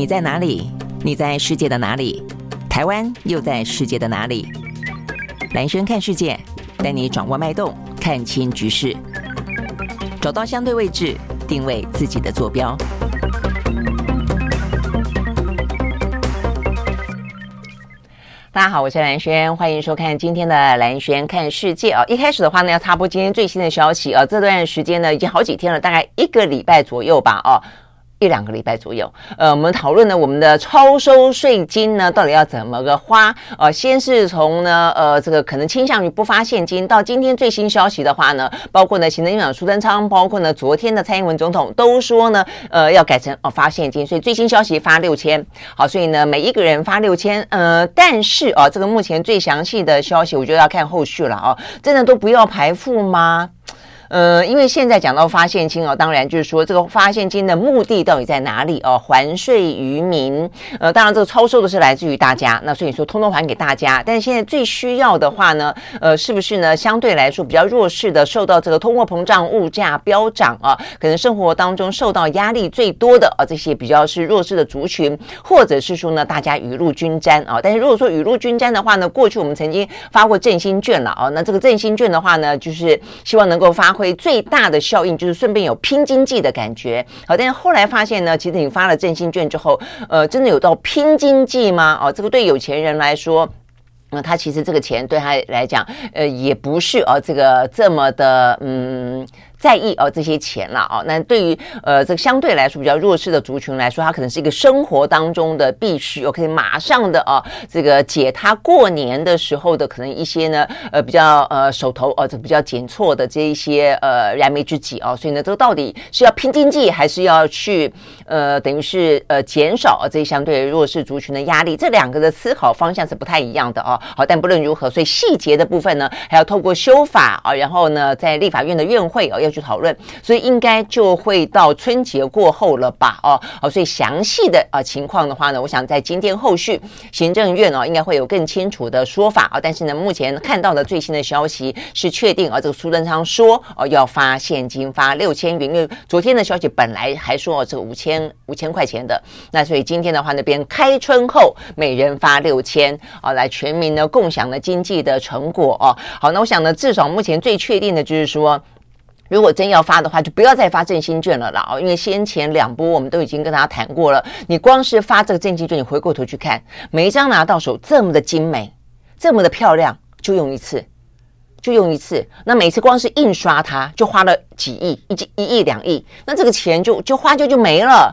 你在哪里？你在世界的哪里？台湾又在世界的哪里？蓝轩看世界，带你掌握脉动，看清局势，找到相对位置，定位自己的坐标。大家好，我是蓝轩，欢迎收看今天的蓝轩看世界啊。一开始的话呢，要插播今天最新的消息啊。这段时间呢，已经好几天了，大概一个礼拜左右吧，哦。一两个礼拜左右，呃，我们讨论呢，我们的超收税金呢，到底要怎么个花？呃，先是从呢，呃，这个可能倾向于不发现金，到今天最新消息的话呢，包括呢，行政院长苏贞昌，包括呢，昨天的蔡英文总统都说呢，呃，要改成哦发现金，所以最新消息发六千，好，所以呢，每一个人发六千，呃，但是啊，这个目前最详细的消息，我觉得要看后续了啊，真的都不要排付吗？呃，因为现在讲到发现金哦，当然就是说这个发现金的目的到底在哪里哦？还税于民，呃，当然这个超收的是来自于大家，那所以说通通还给大家。但是现在最需要的话呢，呃，是不是呢？相对来说比较弱势的，受到这个通货膨胀、物价飙涨啊，可能生活当中受到压力最多的啊，这些比较是弱势的族群，或者是说呢，大家雨露均沾啊。但是如果说雨露均沾的话呢，过去我们曾经发过振兴券了啊，那这个振兴券的话呢，就是希望能够发。会最大的效应就是顺便有拼经济的感觉，好，但是后来发现呢，其实你发了振兴券之后，呃，真的有到拼经济吗？哦，这个对有钱人来说，那、他其实这个钱对他来讲，呃，也不是哦，这个这么的，嗯。在意哦这些钱了哦，那对于呃这个相对来说比较弱势的族群来说，它可能是一个生活当中的必须，我可以马上的哦这个解他过年的时候的可能一些呢呃比较呃手头哦这比较紧絀的这一些呃燃眉之急哦，所以呢这个到底是要拼经济还是要去呃等于是呃减少这些相对弱势族群的压力？这两个的思考方向是不太一样的哦。好，但不论如何，所以细节的部分呢还要透过修法啊，然后呢在立法院的院会哦要。去讨论，所以应该就会到春节过后了吧？哦，好，所以详细的啊情况的话呢，我想在今天后续行政院哦应该会有更清楚的说法啊。但是呢，目前看到的最新的消息是确定啊，这个苏贞昌说哦要发现金发六千元，因为昨天的消息本来还说这个五千五千块钱的，那所以今天的话那边开春后每人发六千啊，来全民呢共享了经济的成果哦。好，那我想呢，至少目前最确定的就是说。如果真要发的话，就不要再发振兴券了啦！哦，因为先前两波我们都已经跟大家谈过了。你光是发这个振兴券，你回过头去看，每一张拿到手这么的精美，这么的漂亮，就用一次，就用一次。那每次光是印刷它，就花了几亿，一一亿两亿，那这个钱就就花就就没了。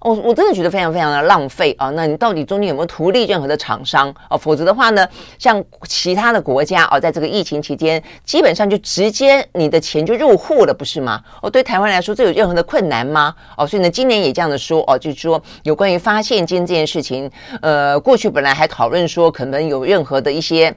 我、我真的觉得非常非常的浪费啊！那你到底中间有没有图利任何的厂商啊？否则的话呢，像其他的国家啊，在这个疫情期间，基本上就直接你的钱就入户了，不是吗？哦，对台湾来说，这有任何的困难吗？哦，所以呢，今年也这样的说哦，就是说有关于发现金这件事情，呃，过去本来还讨论说可能有任何的一些。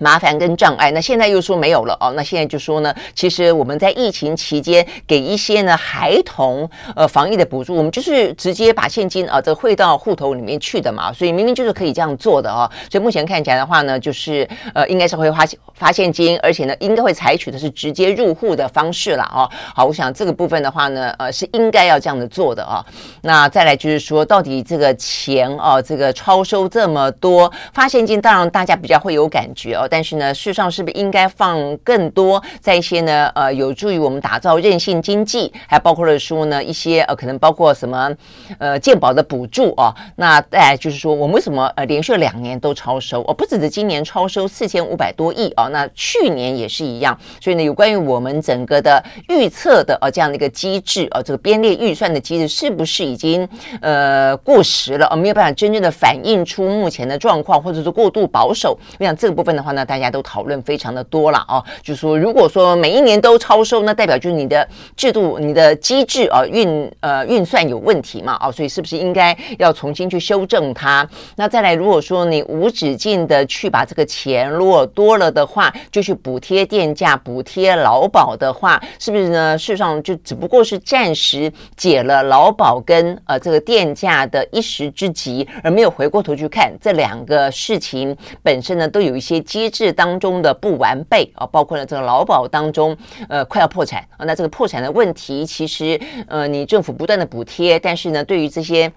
麻烦跟障碍，那现在又说没有了哦。那现在就说呢，其实我们在疫情期间给一些呢孩童呃防疫的补助，我们就是直接把现金啊这汇到户头里面去的嘛，所以明明就是可以这样做的哦。所以目前看起来的话呢，就是呃应该是会发发现金，而且呢应该会采取的是直接入户的方式了哦。好，我想这个部分的话呢，呃是应该要这样的做的、哦。那再来就是说，到底这个钱哦，这个超收这么多发现金，当然大家比较会有感觉哦。但是呢，事实上是不是应该放更多在一些呢？呃，有助于我们打造韧性经济，还包括了说呢一些呃，可能包括什么呃健保的补助哦。那哎就是说，我们为什么呃连续两年都超收？哦，不只是今年超收四千五百多亿哦，那去年也是一样。所以呢，有关于我们整个的预测的呃这样的一个机制啊，这个编列预算的机制是不是已经呃过时了？而、没有办法真正的反映出目前的状况，或者是过度保守？我想这个部分的话呢。那大家都讨论非常的多了哦，就说，如果说每一年都超收，那代表就是你的制度、你的机制啊运呃运算有问题嘛哦，所以是不是应该要重新去修正它？那再来，如果说你无止境的去把这个钱如果多了的话，就去补贴电价、补贴劳保的话，是不是呢？事实上就只不过是暂时解了劳保跟呃这个电价的一时之急，而没有回过头去看这两个事情本身呢，都有一些机。制当中的不完备啊，包括了这个劳保当中，呃，快要破产啊，那这个破产的问题，其实呃，你政府不断的补贴，但是呢，对于这些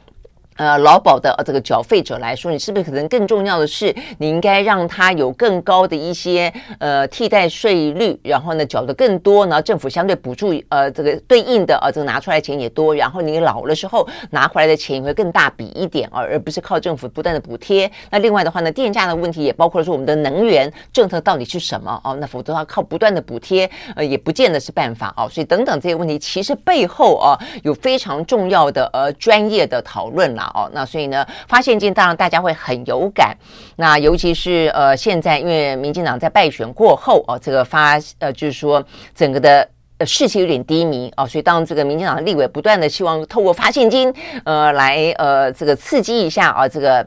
呃，劳保的这个缴费者来说，你是不是可能更重要的是，你应该让他有更高的一些呃替代税率，然后呢缴的更多，然后政府相对补助呃这个对应的呃这个拿出来钱也多，然后你老了时候拿回来的钱也会更大笔一点啊，而不是靠政府不断的补贴。那另外的话呢，电价的问题也包括了说我们的能源政策到底是什么哦？那否则的话靠不断的补贴呃也不见得是办法哦。所以等等这些问题，其实背后啊有非常重要的呃专业的讨论哦，那所以呢，发现金当然大家会很有感。那尤其是呃，现在因为民进党在败选过后哦，这个发呃，就是说整个的呃士气有点低迷哦，所以当这个民进党的立委不断的希望透过发现金呃来呃这个刺激一下啊这个。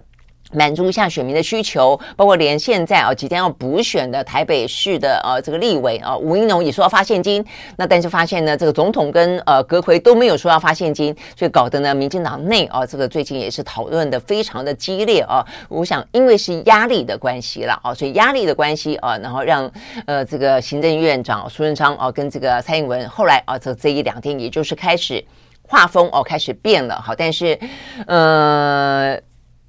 满足一下选民的需求，包括连现在啊即将要补选的台北市的呃这个立委啊吴怡农也说要发现金，那但是发现呢这个总统跟呃阁揆都没有说要发现金，所以搞得呢民进党内啊这个最近也是讨论的非常的激烈啊。我想因为是压力的关系了啊，所以压力的关系啊，然后让呃这个行政院长苏贞昌啊跟这个蔡英文后来啊这这一两天也就是开始画风哦开始变了好，但是呃。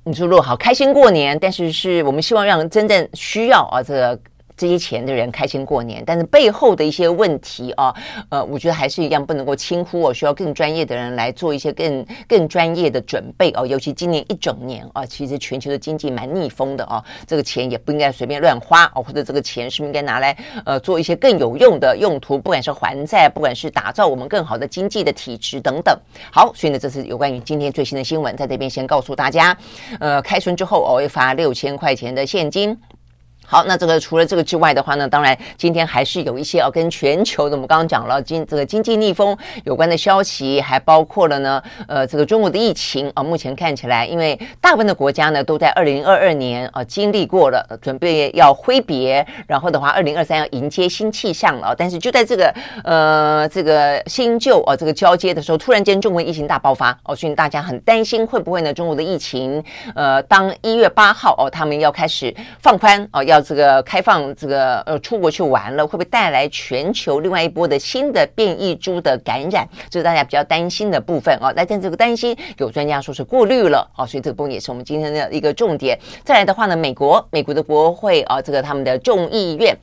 你说，如果好开心过年，但是是我们希望让人真正需要啊这个。这些钱的人开心过年，但是背后的一些问题啊，呃，我觉得还是一样不能够轻忽哦，需要更专业的人来做一些更更专业的准备哦。尤其今年一整年啊，其实全球的经济蛮逆风的哦，这个钱也不应该随便乱花哦，或者这个钱是不是应该拿来呃做一些更有用的用途，不管是还债，不管是打造我们更好的经济的体制等等。好，所以呢，这是有关于今天最新的新闻，在这边先告诉大家，呃，开春之后哦，会发六千块钱的现金。好，那这个除了这个之外的话呢，当然今天还是有一些哦，跟全球的我们刚刚讲了经这个经济逆风有关的消息，还包括了呢，呃，这个中国的疫情啊，目前看起来，因为大部分的国家呢都在二零二二年啊经历过了，准备要挥别，然后的话，二零二三要迎接新气象了。但是就在这个呃这个新旧啊这个交接的时候，突然间中国疫情大爆发哦，所以大家很担心会不会呢中国的疫情呃，当一月八号哦，他们要开始放宽哦，要这个开放这个呃出国去玩了，会不会带来全球另外一波的新的变异株的感染？这是大家比较担心的部分啊。那但这个担心有专家说是过滤了啊，所以这个部分也是我们今天的一个重点。再来的话呢，美国美国的国会啊，这个他们的众议院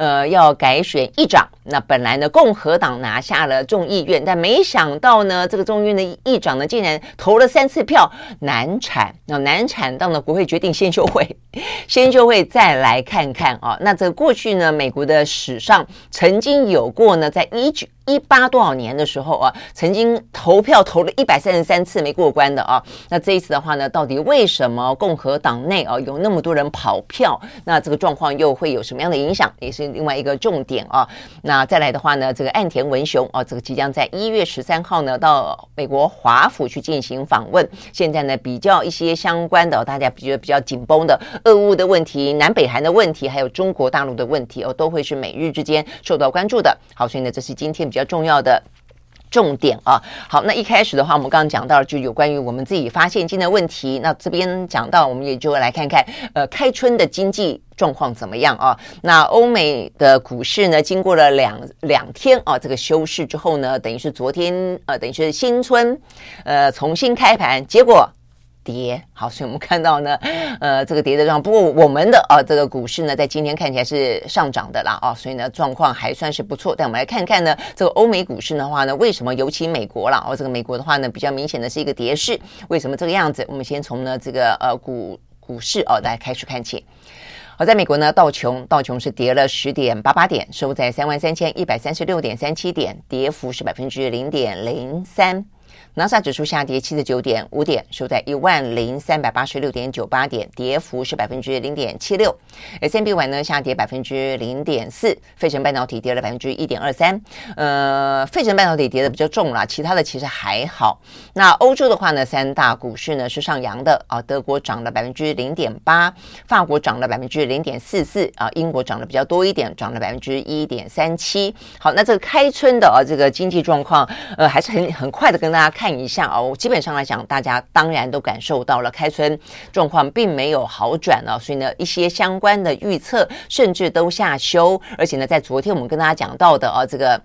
呃要改选议长。那本来呢，共和党拿下了众议院，但没想到呢，这个众议院的议长呢，竟然投了三次票难产。那难产到呢，国会决定先休会，先休会再来看看啊。那这过去呢，美国的史上曾经有过呢，在一九一八多少年的时候啊，曾经投票投了一百三十三次没过关的啊。那这一次的话呢，到底为什么共和党内啊有那么多人跑票？那这个状况又会有什么样的影响？也是另外一个重点啊。那再来的话呢，这个岸田文雄啊，这个即将在一月十三号呢到美国华府去进行访问。现在呢，比较一些相关的，大家比较比较紧绷的俄乌的问题、南北韩的问题，还有中国大陆的问题哦，都会是美日之间受到关注的。好，所以呢，这是今天比较。重要的重点啊，好，那一开始的话，我们刚刚讲到就有关于我们自己发现金的问题。那这边讲到，我们也就来看看，呃，开春的经济状况怎么样啊？那欧美的股市呢，经过了两两天啊，这个休市之后呢，等于是昨天呃，等于是新春呃重新开盘，结果。跌好，所以我们看到呢，呃，这个跌的状况。不过我们的啊、呃，这个股市呢，在今天看起来是上涨的啦，啊，所以呢，状况还算是不错。但我们来看看呢，这个欧美股市的话呢，为什么尤其美国啦？哦，这个美国的话呢，比较明显的是一个跌势。为什么这个样子？我们先从呢这个呃股股市哦来开始看起。好，在美国呢，道琼道琼是跌了十点八八点，收在三万三千一百三十六点三七点，跌幅是百分之零点零三。纳斯达克指数下跌七十九点五点，收在一万零三百八十六点九八点，跌幅是百分之零点七六。S M B Y 呢下跌百分之零点四，费城半导体跌了百分之一点二三。呃，费城半导体跌的比较重了，其他的其实还好。那欧洲的话呢，三大股市呢是上扬的啊，德国涨了百分之零点八，法国涨了百分之零点四四啊，英国涨得比较多一点，涨了百分之一点三七。好，那这个开春的啊，这个经济状况呃还是很很快的跟大家。看一下哦，基本上来讲，大家当然都感受到了开春状况并没有好转了，所以呢，一些相关的预测甚至都下修，而且呢，在昨天我们跟大家讲到的啊，这个。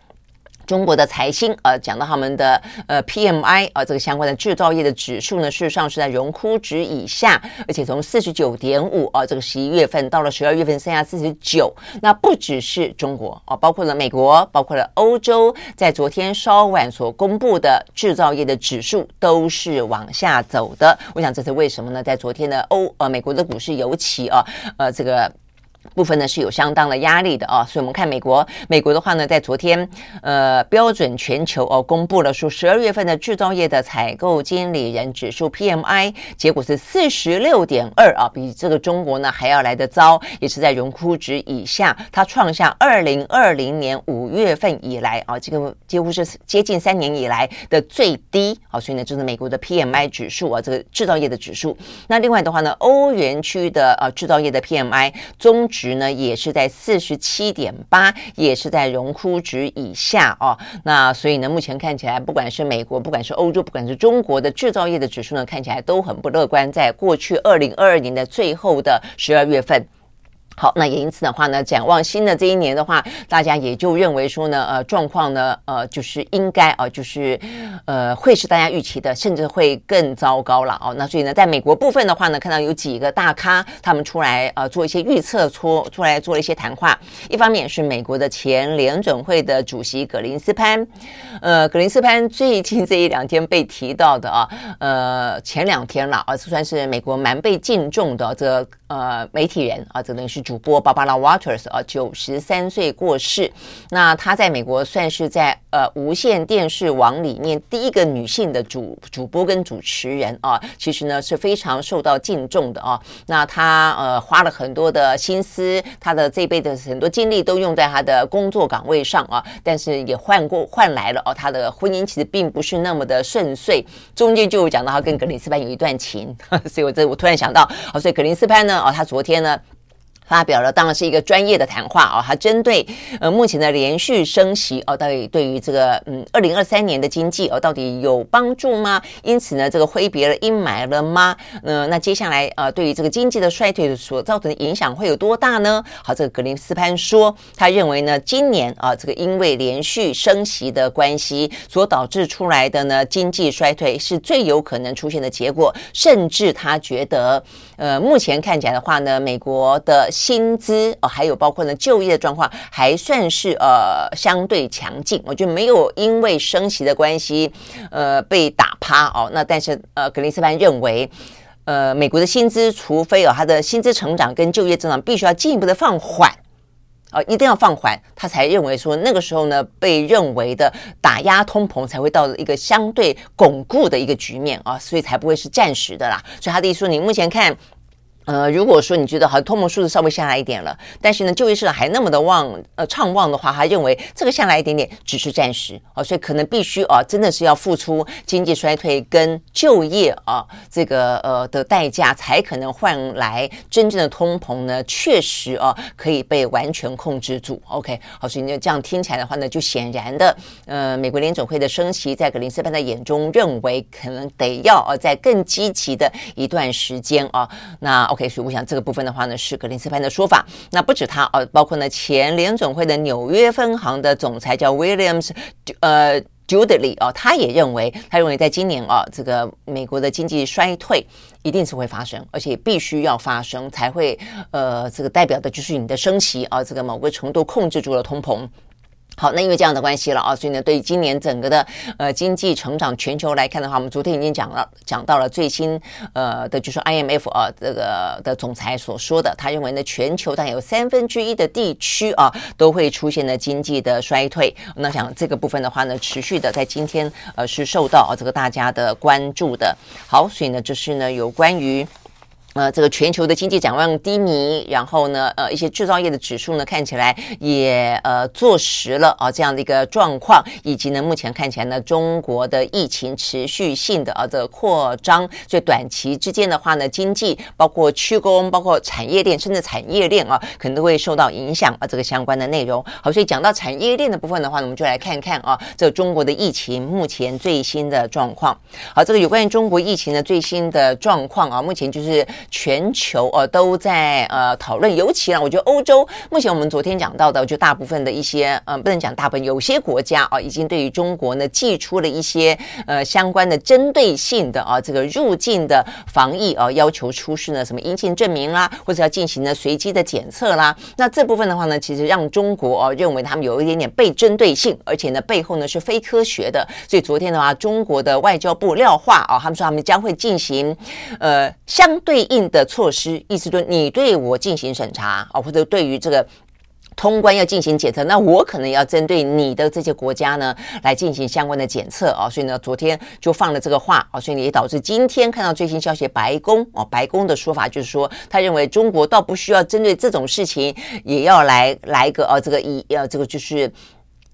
中国的财新呃讲到他们的呃 PMI、呃、这个相关的制造业的指数呢，事实上是在荣枯值以下，而且从四十九点五啊这个十一月份到了十二月份剩下四十九，那不只是中国啊，包括了美国，包括了欧洲，在昨天稍晚所公布的制造业的指数都是往下走的。我想这是为什么呢？在昨天的欧呃美国的股市尤其啊呃这个。部分呢是有相当的压力的啊，所以我们看美国，美国的话呢，在昨天，呃，标准全球哦公布了说十二月份的制造业的采购经理人指数 PMI，结果是四十六点二啊，比这个中国呢还要来得糟，也是在荣枯值以下，它创下二零二零年五月份以来啊，这个几乎是接近三年以来的最低啊，所以呢，就是美国的 PMI 指数啊，这个制造业的指数。那另外的话呢，欧元区的呃制造业的 PMI 中。值呢也是在四十七点八，也是在荣枯值以下哦。那所以呢，目前看起来，不管是美国，不管是欧洲，不管是中国的制造业的指数呢，看起来都很不乐观。在过去二零二二年的最后的十二月份。好，那也因此的话呢，展望新的这一年的话，大家也就认为说呢，呃，状况呢，呃，就是应该啊、呃，就是呃，会是大家预期的，甚至会更糟糕了哦。那所以呢，在美国部分的话呢，看到有几个大咖他们出来呃做一些预测，出出来做了一些谈话。一方面是美国的前联准会的主席葛林斯潘，呃，葛林斯潘最近这一两天被提到的啊，呃，前两天了啊，算是美国蛮被敬重的这。呃，媒体人啊，这等于是主播芭芭拉·沃特斯啊，九十三岁过世。那她在美国算是在呃无线电视网里面第一个女性的主主播跟主持人啊，其实呢是非常受到敬重的啊。那她呃花了很多的心思，她的这辈子很多精力都用在她的工作岗位上啊，但是也换过换来了哦，她的婚姻其实并不是那么的顺遂，中间就讲到她跟格林斯潘有一段情，所以我这我突然想到，哦，所以格林斯潘呢。哦，他昨天呢，发表了当然是一个专业的谈话啊，他针对呃目前的连续升息哦，到底对于这个嗯二零二三年的经济哦到底有帮助吗？因此呢，这个挥别了阴霾了吗？呃，那接下来呃对于这个经济的衰退所造成的影响会有多大呢？好，这个格林斯潘说，他认为呢，今年啊这个因为连续升息的关系所导致出来的呢经济衰退是最有可能出现的结果，甚至他觉得呃目前看起来的话呢，美国的薪资哦，还有包括呢就业的状况还算是呃相对强劲，我觉得没有因为升息的关系呃被打趴哦。那但是呃格林斯潘认为，呃美国的薪资除非哦它的薪资成长跟就业增长必须要进一步的放缓哦、一定要放缓，他才认为说那个时候呢被认为的打压通膨才会到一个相对巩固的一个局面啊，所以才不会是暂时的啦。所以他的意思说，你目前看。呃，如果说你觉得好像通膨数字稍微下来一点了，但是呢，就业市场还那么的旺，呃，畅旺的话，他认为这个下来一点点只是暂时啊，所以可能必须啊，真的是要付出经济衰退跟就业啊这个呃的代价，才可能换来真正的通膨呢，确实啊可以被完全控制住。OK，好，所以呢这样听起来的话呢，就显然的，呃，美国联准会的升息，在格林斯潘的眼中认为可能得要啊在更积极的一段时间啊，那。OK，所以我想这个部分的话呢，是格林斯潘的说法。那不止他哦，包括呢前联准会的纽约分行的总裁叫 Williams，呃 judley 哦，他也认为，他认为在今年啊，这个美国的经济衰退一定是会发生，而且必须要发生才会，呃，这个代表的就是你的升息啊，这个某个程度控制住了通膨。好，那因为这样的关系了啊，所以呢，对今年整个的呃经济成长全球来看的话，我们昨天已经讲了，讲到了最新呃的，就是 IMF 啊这个的总裁所说的，他认为呢，全球大概有三分之一的地区啊都会出现了经济的衰退。那想这个部分的话呢，持续的在今天呃是受到啊这个大家的关注的。好，所以呢，这是呢有关于。呃，这个全球的经济展望低迷，然后呢，呃，一些制造业的指数呢，看起来也呃坐实了啊这样的一个状况，以及呢，目前看起来呢，中国的疫情持续性的啊这个扩张，所以短期之间的话呢，经济包括区工、包括产业链，甚至产业链啊，可能都会受到影响啊。这个相关的内容，好，所以讲到产业链的部分的话呢，我们就来看看啊，这中国的疫情目前最新的状况。好，这个有关于中国疫情的最新的状况啊，目前就是。全球呃都在呃讨论，尤其呢，我觉得欧洲目前我们昨天讲到的，就大部分的一些呃不能讲大部分，有些国家啊、已经对于中国呢寄出了一些呃相关的针对性的啊、这个入境的防疫啊、要求出示呢什么阴性证明啦，或者要进行呢随机的检测啦。那这部分的话呢，其实让中国哦、认为他们有一点点被针对性，而且呢背后呢是非科学的。所以昨天的话，中国的外交部料话啊、他们说他们将会进行呃相对应的措施，意思说你对我进行审查啊、或者对于这个。通关要进行检测，那我可能要针对你的这些国家呢来进行相关的检测啊，所以呢，昨天就放了这个话啊，所以也导致今天看到最新消息，白宫哦，白宫的说法就是说，他认为中国倒不需要针对这种事情，也要来来个啊这个一呃这个就是。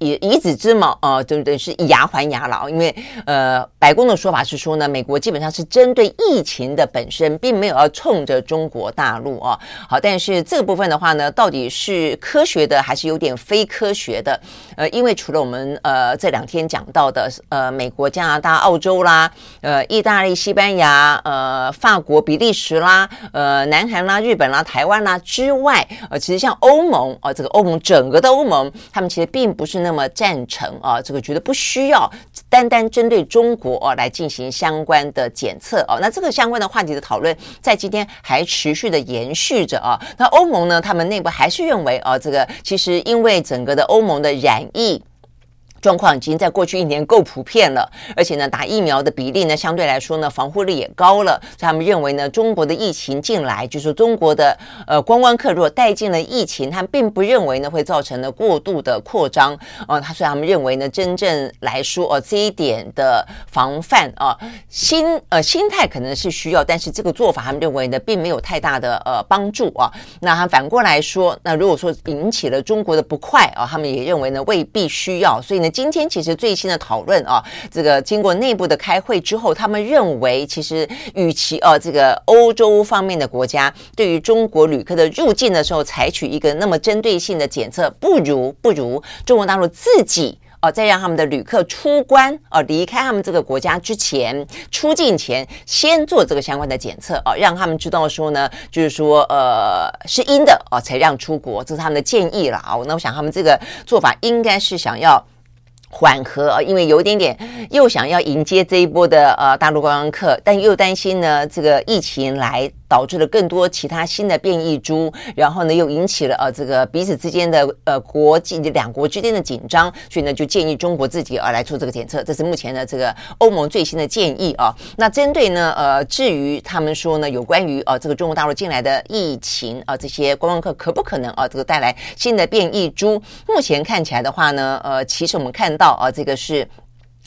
以以子之矛，呃，对对，是以牙还牙了。因为呃，白宫的说法是说呢，美国基本上是针对疫情的本身，并没有要冲着中国大陆啊。好，但是这个部分的话呢，到底是科学的还是有点非科学的？呃，因为除了我们呃这两天讲到的呃美国、加拿大、澳洲啦，呃意大利、西班牙、呃法国、比利时啦，呃南韩啦、日本啦、台湾啦之外，呃，其实像欧盟啊、呃，这个欧盟整个的欧盟，他们其实并不是那。那么赞成啊，这个觉得不需要单单针对中国啊来进行相关的检测啊。那这个相关的话题的讨论在今天还持续的延续着啊。那欧盟呢，他们内部还是认为啊，这个其实因为整个的欧盟的染疫。状况已经在过去一年够普遍了，而且呢，打疫苗的比例呢，相对来说呢，防护力也高了。所以他们认为呢，中国的疫情进来，就是中国的呃观光客如果带进了疫情，他们并不认为呢会造成了过度的扩张。呃，他所以他们认为呢，真正来说，呃，这一点的防范啊，心呃心态可能是需要，但是这个做法他们认为呢，并没有太大的呃帮助啊。那他反过来说，那如果说引起了中国的不快啊，他们也认为呢，未必需要。所以呢。今天其实最新的讨论啊，这个经过内部的开会之后，他们认为其实与其啊这个欧洲方面的国家对于中国旅客的入境的时候采取一个那么针对性的检测，不如不如中国大陆自己啊，在让他们的旅客出关啊离开他们这个国家之前，出境前先做这个相关的检测啊，让他们知道说呢，就是说呃是阴的啊才让出国，这是他们的建议了啊。那我想他们这个做法应该是想要。缓和啊，因为有一点点又想要迎接这一波的呃大陆观光客，但又担心呢这个疫情来。导致了更多其他新的变异株，然后呢，又引起了呃这个彼此之间的呃国际两国之间的紧张，所以呢，就建议中国自己啊来做这个检测，这是目前的这个欧盟最新的建议啊。那针对呢呃至于他们说呢有关于呃这个中国大陆进来的疫情啊，这些观光客可不可能啊这个带来新的变异株？目前看起来的话呢，呃，其实我们看到啊这个是。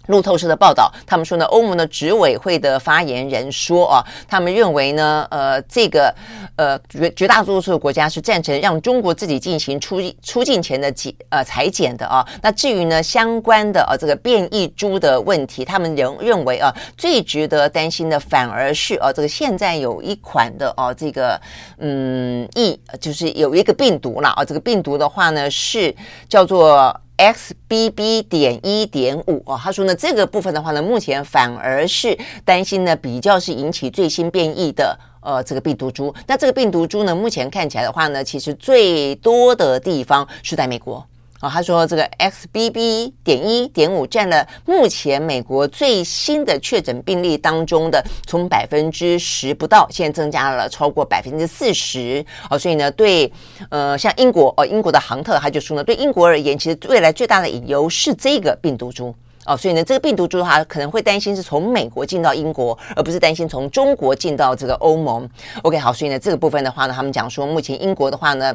路透社的报道，他们说呢，欧盟的执委会的发言人说啊，他们认为呢，呃，这个呃绝绝大多数的国家是赞成让中国自己进行出出境前的检呃裁剪的啊。那至于呢相关的啊这个变异株的问题，他们仍认为啊最值得担心的反而是啊这个现在有一款的啊这个嗯疫就是有一个病毒了啊，这个病毒的话呢是叫做。XBB. 点一点五哦，他说呢，这个部分的话呢，目前反而是担心呢，比较是引起最新变异的呃这个病毒株。那这个病毒株呢，目前看起来的话呢，其实最多的地方是在美国。啊，他说这个 XBB. 点一点五占了目前美国最新的确诊病例当中的从百分之十不到，现在增加了超过百分之四十。哦，所以呢，对，呃，像英国哦，英国的杭特他就说呢，对英国而言，其实未来最大的隐忧是这个病毒株。哦，所以呢，这个病毒株的话，可能会担心是从美国进到英国，而不是担心从中国进到这个欧盟。OK，好，所以呢，这个部分的话呢，他们讲说，目前英国的话呢。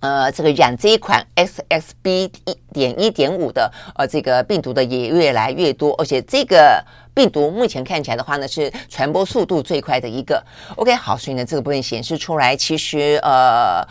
呃，这个染这一款 XXB 一点一点五的呃这个病毒的也越来越多，而且这个病毒目前看起来的话呢，是传播速度最快的一个。OK，好，所以呢，这个部分显示出来，其实呃。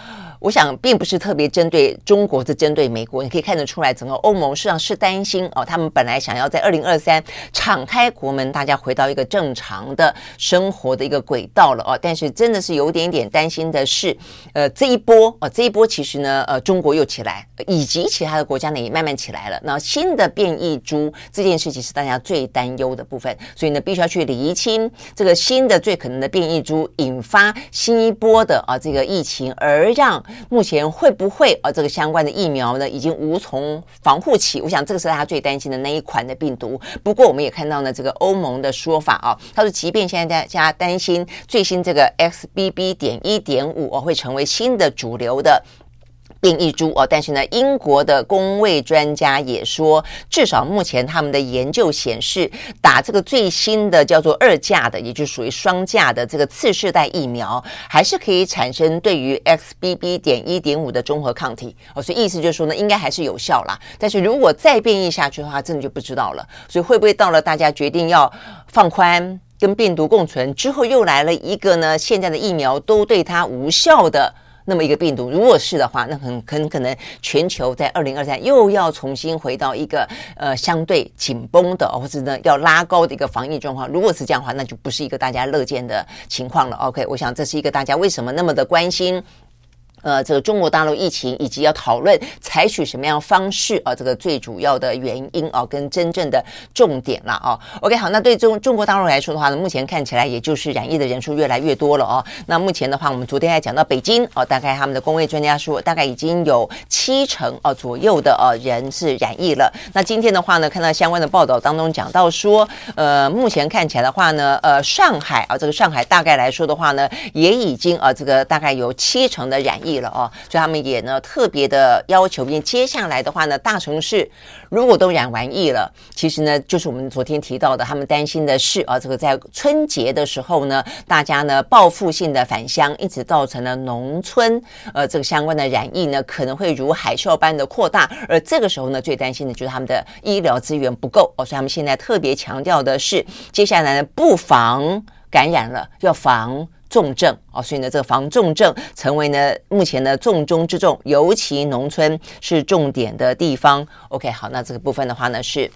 我想并不是特别针对中国，是针对美国。你可以看得出来，整个欧盟实际上是担心哦，他们本来想要在二零二三敞开国门，大家回到一个正常的生活的一个轨道了哦。但是真的是有点点担心的是，呃，这一波哦，这一波其实呢，呃，中国又起来，以及其他的国家呢也慢慢起来了。那新的变异株这件事情是大家最担忧的部分，所以呢，必须要去厘清这个新的最可能的变异株引发新一波的啊这个疫情，而让目前会不会呃？这个相关的疫苗呢，已经无从防护起。我想这个是大家最担心的那一款的病毒。不过我们也看到呢，这个欧盟的说法啊，他说，即便现在大家担心最新这个 XBB. 点一点五哦会成为新的主流的。变异株哦，但是呢，英国的公卫专家也说，至少目前他们的研究显示，打这个最新的叫做二价的，也就属于双价的这个次世代疫苗，还是可以产生对于 XBB. 点一点五的综合抗体哦，所以意思就是说呢，应该还是有效啦。但是如果再变异下去的话，真的就不知道了。所以会不会到了大家决定要放宽跟病毒共存之后，又来了一个呢？现在的疫苗都对它无效的。那么一个病毒，如果是的话，那很很可能全球在二零二三又要重新回到一个呃相对紧绷的，或者呢要拉高的一个防疫状况。如果是这样的话，那就不是一个大家乐见的情况了。OK，我想这是一个大家为什么那么的关心。呃，这个中国大陆疫情以及要讨论采取什么样方式啊，这个最主要的原因啊，跟真正的重点了啊。OK，好，那对中中国大陆来说的话呢，目前看起来也就是染疫的人数越来越多了哦。那目前的话，我们昨天还讲到北京哦，大概他们的公卫专家说，大概已经有七成哦左右的呃人是染疫了。那今天的话呢，看到相关的报道当中讲到说，呃，目前看起来的话呢，呃，上海啊，这个上海大概来说的话呢，也已经呃这个大概有七成的染疫。了哦，所以他们也呢特别的要求，因为接下来的话呢，大城市如果都染完疫了，其实呢就是我们昨天提到的，他们担心的是啊，这个在春节的时候呢，大家呢报复性的返乡，因此造成了农村呃这个相关的染疫呢可能会如海啸般的扩大，而这个时候呢最担心的就是他们的医疗资源不够哦，所以他们现在特别强调的是，接下来呢不防感染了，要防。重症啊，所以呢，这个防重症成为呢目前呢重中之重，尤其农村是重点的地方。OK，好，那这个部分的话呢，是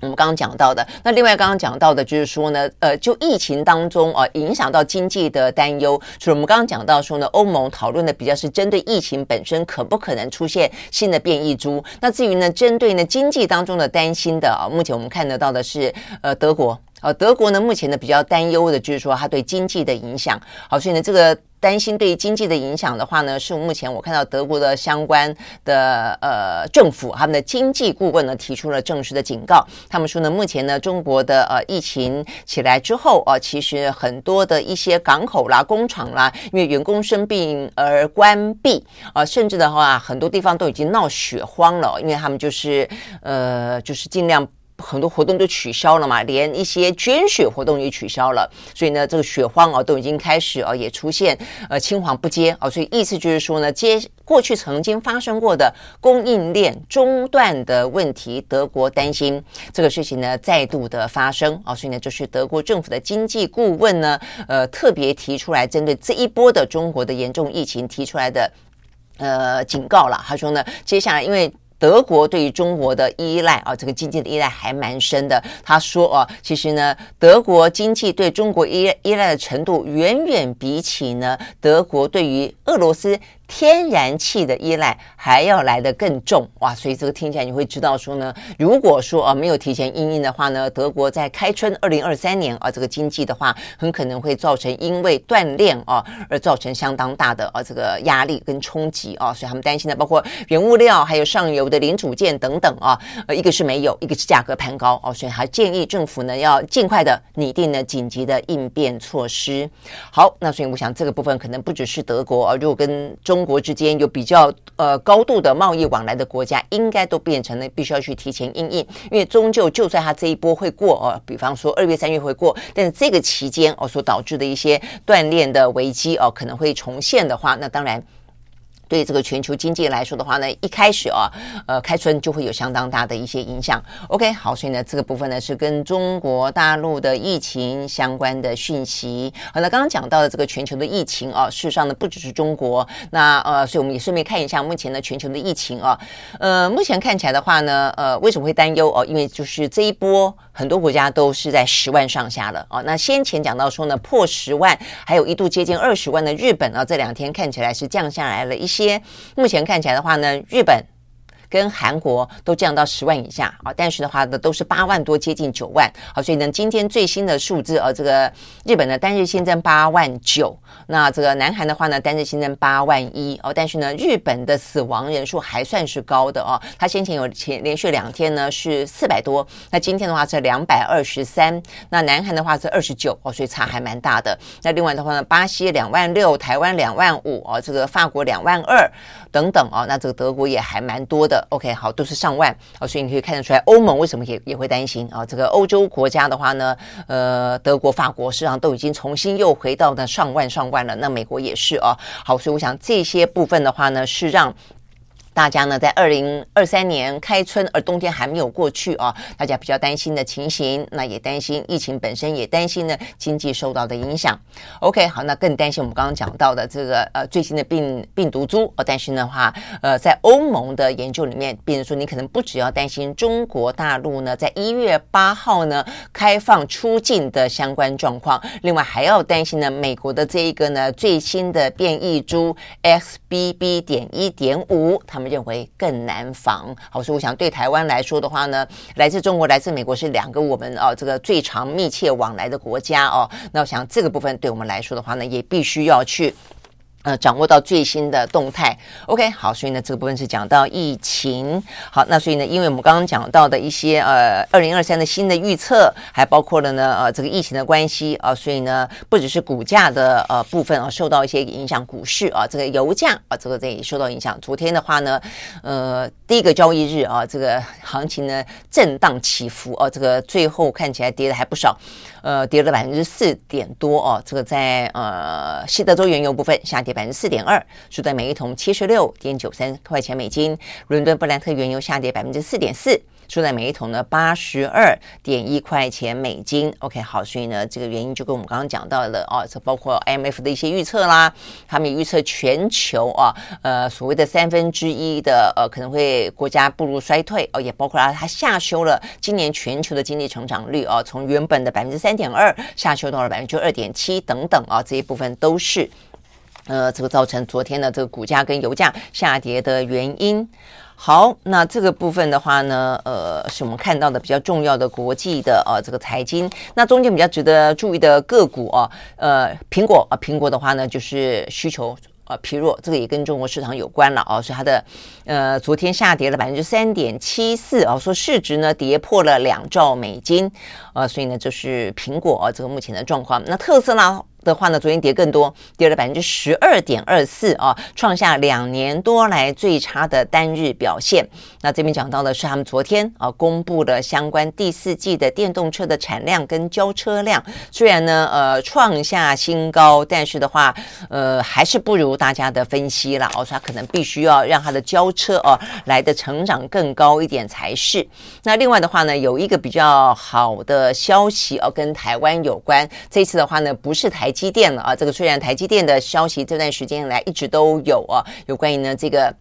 我们刚刚讲到的。那另外刚刚讲到的就是说呢，呃，就疫情当中啊，影响到经济的担忧。所以我们刚刚讲到说呢，欧盟讨论的比较是针对疫情本身可不可能出现新的变异株。那至于呢，针对呢经济当中的担心的啊，目前我们看得到的是呃德国。呃，德国呢，目前呢比较担忧的就是说它对经济的影响。好，所以呢，这个担心对经济的影响的话呢，是目前我看到德国的相关的呃政府他们的经济顾问呢提出了正式的警告。他们说呢，目前呢中国的呃疫情起来之后啊，其实很多的一些港口啦、工厂啦，因为员工生病而关闭啊，甚至的话很多地方都已经闹血荒了，因为他们就是呃就是尽量。很多活动都取消了嘛，连一些捐血活动也取消了，所以呢，这个血荒啊都已经开始啊也出现呃青黄不接。啊，所以意思就是说呢，接过去曾经发生过的供应链中断的问题，德国担心这个事情呢再度的发生。啊，所以呢，就是德国政府的经济顾问呢，呃，特别提出来针对这一波的中国的严重疫情提出来的呃警告了，他说呢，接下来因为。德国对于中国的依赖啊，这个经济的依赖还蛮深的。他说啊，其实呢，德国经济对中国依依赖的程度远远比起呢，德国对于俄罗斯。天然气的依赖还要来得更重哇，所以这个听起来你会知道说呢，如果说啊没有提前因应的话呢，德国在开春二零二三年啊这个经济的话，很可能会造成因为断链啊而造成相当大的啊这个压力跟冲击啊，所以他们担心的包括原物料还有上游的零组件等等啊，呃一个是没有，一个是价格攀高哦，所以还建议政府呢要尽快的拟定呢紧急的应变措施。好，那所以我想这个部分可能不只是德国啊，如果跟中中国之间有比较呃高度的贸易往来的国家，应该都变成了必须要去提前应应，因为终究就算它这一波会过哦，比方说二月三月会过，但是这个期间哦所导致的一些锻炼的危机哦可能会重现的话，那当然。对这个全球经济来说的话呢，一开始啊，呃，开春就会有相当大的一些影响。OK，好，所以呢，这个部分呢是跟中国大陆的疫情相关的讯息。好，那刚刚讲到的这个全球的疫情啊，事实上呢不只是中国，那呃，所以我们也顺便看一下目前的全球的疫情啊，呃，目前看起来的话呢，呃，为什么会担忧哦？因为就是这一波很多国家都是在十万上下了啊。那先前讲到说呢，破十万，还有一度接近二十万的日本啊，这两天看起来是降下来了一些。些目前看起来的话呢，日本。跟韩国都降到十万以下啊，但是的话呢，都是八万多，接近九万。好，所以呢，今天最新的数字，呃，这个日本呢单日新增八万九，那这个南韩的话呢单日新增八万一哦，但是呢，日本的死亡人数还算是高的哦，它先前有前连续两天呢是四百多，那今天的话是两百二十三，那南韩的话是二十九哦，所以差还蛮大的。那另外的话呢，巴西两万六，台湾两万五哦，这个法国两万二等等啊，那这个德国也还蛮多的。OK，好，都是上万啊，所以你可以看得出来，欧盟为什么也也会担心啊？这个欧洲国家的话呢，呃，德国、法国实际上都已经重新又回到了上万上万了，那美国也是啊。好，所以我想这些部分的话呢，是让。大家呢，在二零二三年开春，而冬天还没有过去啊，大家比较担心的情形，那也担心疫情本身，也担心呢经济受到的影响。OK，好，那更担心我们刚刚讲到的这个呃最新的病病毒株。哦，担心的话，呃，在欧盟的研究里面，比如说你可能不只要担心中国大陆呢，在一月八号呢开放出境的相关状况，另外还要担心呢美国的这一个呢最新的变异株 XBB. 点一点五，他们。认为更难防。好，所以我想对台湾来说的话呢，来自中国、来自美国是两个我们哦这个最长密切往来的国家哦。那我想这个部分对我们来说的话呢，也必须要去。呃，掌握到最新的动态，OK，好，所以呢，这个部分是讲到疫情，好，那所以呢，因为我们刚刚讲到的一些呃，二零二三的新的预测，还包括了呢，呃，这个疫情的关系啊，所以呢，不只是股价的呃部分啊受到一些影响，股市啊，这个油价啊，这个这也受到影响。昨天的话呢，呃，第一个交易日啊，这个行情呢震荡起伏啊，这个最后看起来跌的还不少。呃，跌了百分之四点多哦，这个在呃西德州原油部分下跌跌百分之四点二，收在每一桶七十六点九三块钱美金。伦敦布兰特原油下跌百分之四点四。收在每一桶呢八十二点一块钱美金。OK，好，所以呢，这个原因就跟我们刚刚讲到的哦，这包括 MF 的一些预测啦，他们预测全球啊，呃，所谓的三分之一的呃可能会国家步入衰退哦，也包括了它下修了今年全球的经济成长率哦，从原本的百分之三点二下修到了百分之二点七等等啊，这一部分都是呃这个造成昨天的这个股价跟油价下跌的原因。好，那这个部分的话呢，呃，是我们看到的比较重要的国际的呃这个财经。那中间比较值得注意的个股啊，呃，苹果啊，苹果的话呢，就是需求呃疲弱，这个也跟中国市场有关了啊，所以它的呃昨天下跌了百分之三点七四啊，说市值呢跌破了两兆美金啊，所以呢就是苹果啊这个目前的状况。那特斯拉。的话呢，昨天跌更多，跌了百分之十二点二四啊，创下两年多来最差的单日表现。那这边讲到的是他们昨天啊公布了相关第四季的电动车的产量跟交车量，虽然呢呃创下新高，但是的话呃还是不如大家的分析了哦，所以他可能必须要让他的交车哦来的成长更高一点才是。那另外的话呢，有一个比较好的消息哦，跟台湾有关。这次的话呢，不是台。机电了啊，这个虽然台积电的消息这段时间来一直都有啊，有关于呢这个。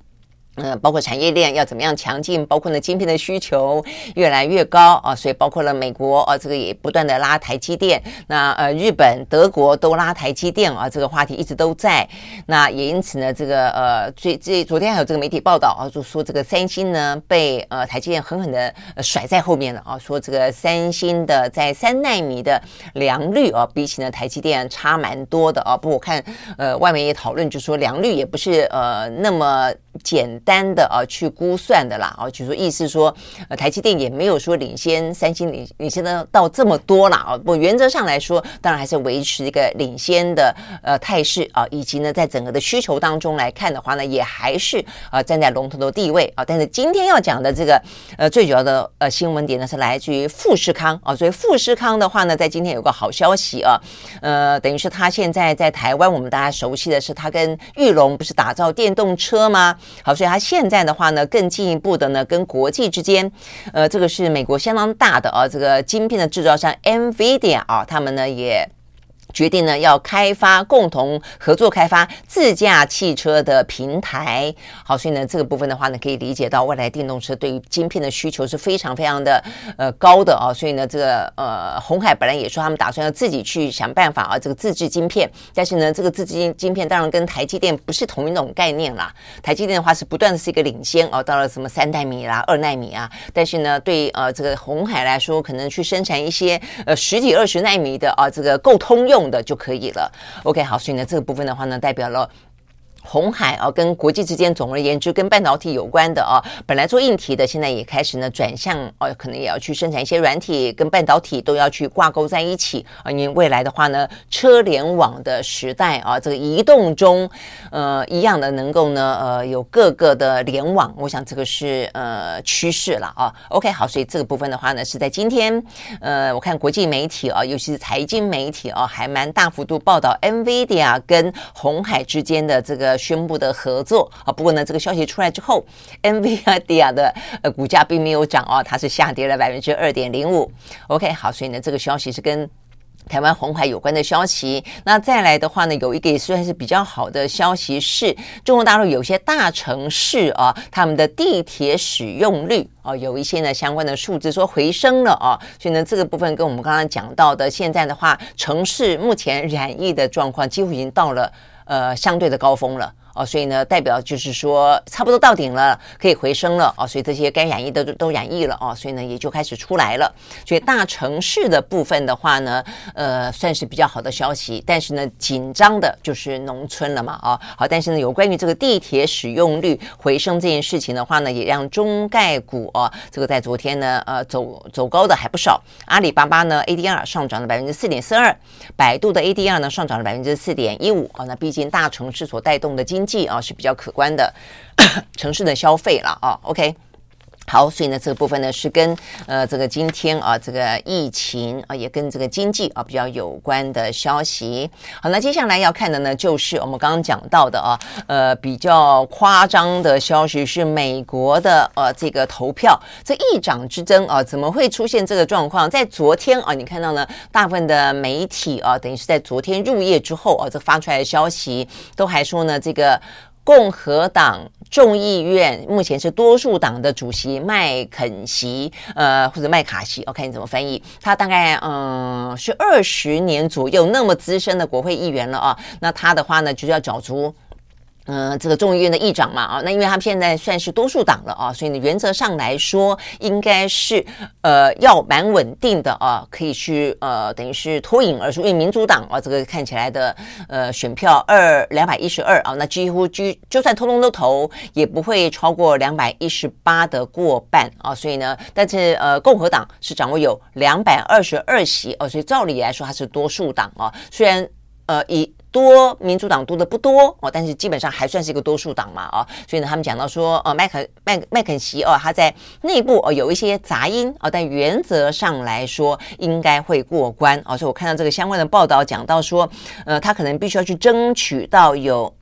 嗯、呃，包括产业链要怎么样强劲，包括呢晶片的需求越来越高啊，所以包括了美国啊，这个也不断的拉台积电。那呃，日本、德国都拉台积电啊，这个话题一直都在。那也因此呢，这个呃，最最昨天还有这个媒体报道啊，就说这个三星呢被呃台积电狠狠的甩在后面了啊，说这个三星的在三纳米的良率啊，比起呢台积电差蛮多的啊。不过我看呃外面也讨论，就说良率也不是呃那么简单。单的啊去估算的啦啊，就说意思说，呃，台积电也没有说领先三星领领先的到这么多了啊。不，原则上来说，当然还是维持一个领先的呃态势啊，以及呢，在整个的需求当中来看的话呢，也还是呃站在龙头的地位啊。但是今天要讲的这个呃最主要的呃新闻点呢，是来自于富士康啊，所以富士康的话呢，在今天有个好消息啊，呃，等于是他现在在台湾，我们大家熟悉的是他跟裕隆不是打造电动车吗？好，所以他现在的话呢，更进一步的呢，跟国际之间，呃，这个是美国相当大的啊，这个晶片的制造商 NVIDIA 啊，他们呢也。决定呢要开发共同合作开发自驾汽车的平台，好，所以呢这个部分的话呢可以理解到未来电动车对于晶片的需求是非常非常的呃高的啊，所以呢这个呃红海本来也说他们打算要自己去想办法啊，这个自制晶片，但是呢这个自制晶片当然跟台积电不是同一种概念啦，台积电的话是不断的是一个领先哦，到了什么三代米啦、二奈米啊，但是呢对呃这个红海来说，可能去生产一些呃十几二十奈米的啊这个够通用的就可以了。OK，好，所以呢，这个部分的话呢，代表了。红海啊，跟国际之间，总而言之，跟半导体有关的啊，本来做硬体的，现在也开始呢转向哦，可能也要去生产一些软体，跟半导体都要去挂钩在一起啊。因为未来的话呢，车联网的时代啊，这个移动中，呃，一样的能够呢，呃，有各个的联网，我想这个是呃趋势了啊。OK，好，所以这个部分的话呢，是在今天，呃，我看国际媒体啊，尤其是财经媒体啊，还蛮大幅度报道 NVIDIA 跟红海之间的这个。宣布的合作啊，不过呢，这个消息出来之后，NVIDIA 的呃股价并没有涨啊，它是下跌了百分之二点零五。OK，好，所以呢，这个消息是跟台湾红海有关的消息。那再来的话呢，有一个也算是比较好的消息是，中国大陆有些大城市啊，他们的地铁使用率啊，有一些呢相关的数字说回升了啊。所以呢，这个部分跟我们刚刚讲到的，现在的话，城市目前染疫的状况几乎已经到了。呃，相对的高峰了。哦，所以呢，代表就是说差不多到顶了，可以回升了哦。所以这些该染疫的都都染疫了哦，所以呢也就开始出来了。所以大城市的部分的话呢，呃，算是比较好的消息。但是呢，紧张的就是农村了嘛、哦。好，但是呢，有关于这个地铁使用率回升这件事情的话呢，也让中概股哦，这个在昨天呢，呃，走走高的还不少。阿里巴巴呢，ADR 上涨了百分之四点四二，百度的 ADR 呢上涨了百分之四点一五啊。那毕竟大城市所带动的经济啊是比较可观的 城市的消费了啊，OK。好，所以呢，这个部分呢是跟呃这个今天啊这个疫情啊也跟这个经济啊比较有关的消息。好，那接下来要看的呢就是我们刚刚讲到的啊呃比较夸张的消息是美国的呃这个投票这议长之争啊怎么会出现这个状况？在昨天啊你看到呢大部分的媒体啊等于是在昨天入夜之后啊这发出来的消息都还说呢这个。共和党众议院目前是多数党的主席麦肯锡，呃，或者麦卡锡，我看你怎么翻译。他大概嗯是二十年左右那么资深的国会议员了啊。那他的话呢，就是要找出。嗯、这个众议院的议长嘛，啊，那因为他们现在算是多数党了啊，所以呢，原则上来说，应该是呃要蛮稳定的啊，可以去呃等于是脱颖而出。因为民主党啊，这个看起来的呃选票二两百一十二啊，那几乎就就算通通都投，也不会超过两百一十八的过半啊，所以呢，但是呃共和党是掌握有两百二十二席哦，所以照理来说它是多数党啊，虽然呃以。多民主党多的不多哦，但是基本上还算是一个多数党嘛啊，所以呢，他们讲到说，哦，麦肯麦麦肯锡哦，他在内部哦有一些杂音哦，但原则上来说应该会过关哦，所以我看到这个相关的报道讲到说，呃，他可能必须要去争取到有。